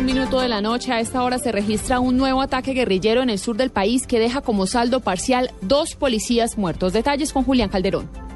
un minuto de la noche. A esta hora se registra un nuevo ataque guerrillero en el sur del país que deja como saldo parcial dos policías muertos. Detalles con Julián Calderón.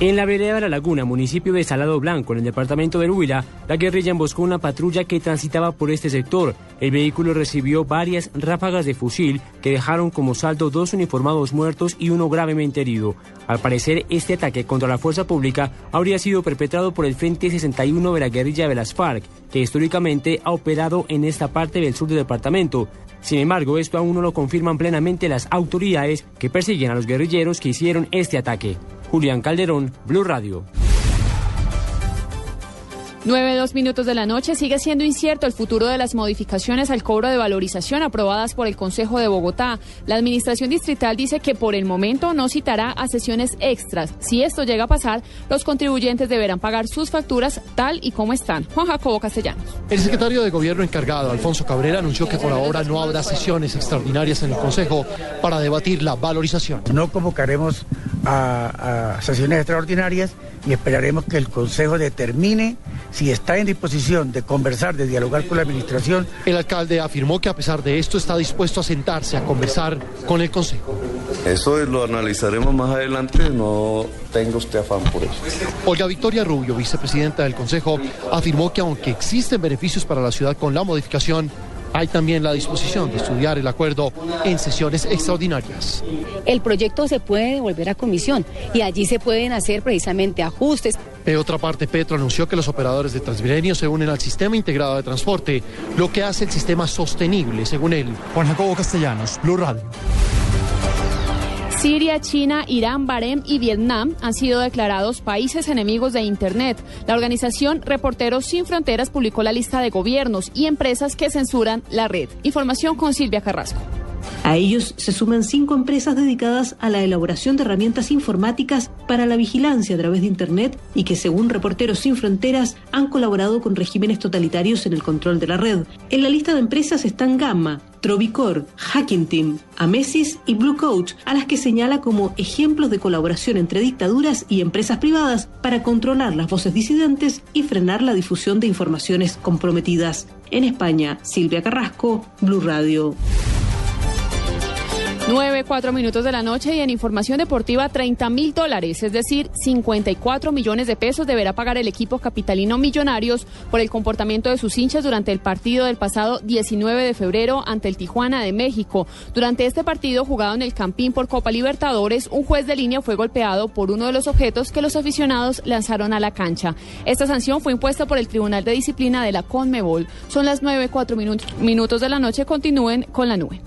En la vereda de la Laguna, municipio de Salado Blanco, en el departamento de Huila, la guerrilla emboscó una patrulla que transitaba por este sector. El vehículo recibió varias ráfagas de fusil que dejaron como saldo dos uniformados muertos y uno gravemente herido. Al parecer, este ataque contra la fuerza pública habría sido perpetrado por el Frente 61 de la guerrilla de las FARC, que históricamente ha operado en esta parte del sur del departamento. Sin embargo, esto aún no lo confirman plenamente las autoridades que persiguen a los guerrilleros que hicieron este ataque. Julián Calderón, Blue Radio. Nueve, dos minutos de la noche. Sigue siendo incierto el futuro de las modificaciones al cobro de valorización aprobadas por el Consejo de Bogotá. La Administración Distrital dice que por el momento no citará a sesiones extras. Si esto llega a pasar, los contribuyentes deberán pagar sus facturas tal y como están. Juan Jacobo Castellanos. El secretario de Gobierno encargado, Alfonso Cabrera, anunció que por ahora no habrá sesiones extraordinarias en el Consejo para debatir la valorización. No convocaremos a, a sesiones extraordinarias y esperaremos que el Consejo determine si está en disposición de conversar, de dialogar con la Administración. El alcalde afirmó que a pesar de esto está dispuesto a sentarse a conversar con el Consejo. Eso lo analizaremos más adelante, no tengo usted afán por eso. Olga Victoria Rubio, vicepresidenta del Consejo, afirmó que aunque existen beneficios para la ciudad con la modificación, hay también la disposición de estudiar el acuerdo en sesiones extraordinarias. El proyecto se puede devolver a comisión y allí se pueden hacer precisamente ajustes. De otra parte, Petro anunció que los operadores de Transmilenio se unen al sistema integrado de transporte, lo que hace el sistema sostenible, según él. Juan Jacobo Castellanos, Blue Radio. Siria, China, Irán, Bahrein y Vietnam han sido declarados países enemigos de Internet. La organización Reporteros Sin Fronteras publicó la lista de gobiernos y empresas que censuran la red. Información con Silvia Carrasco. A ellos se suman cinco empresas dedicadas a la elaboración de herramientas informáticas para la vigilancia a través de Internet y que, según Reporteros Sin Fronteras, han colaborado con regímenes totalitarios en el control de la red. En la lista de empresas están Gamma, Trovicor, Hacking Team, Amesis y Blue Coach, a las que señala como ejemplos de colaboración entre dictaduras y empresas privadas para controlar las voces disidentes y frenar la difusión de informaciones comprometidas. En España, Silvia Carrasco, Blue Radio. 9, 4 minutos de la noche y en información deportiva 30 mil dólares, es decir, 54 millones de pesos deberá pagar el equipo capitalino Millonarios por el comportamiento de sus hinchas durante el partido del pasado 19 de febrero ante el Tijuana de México. Durante este partido jugado en el Campín por Copa Libertadores, un juez de línea fue golpeado por uno de los objetos que los aficionados lanzaron a la cancha. Esta sanción fue impuesta por el Tribunal de Disciplina de la CONMEBOL. Son las 9, 4 minutos de la noche, continúen con la nube.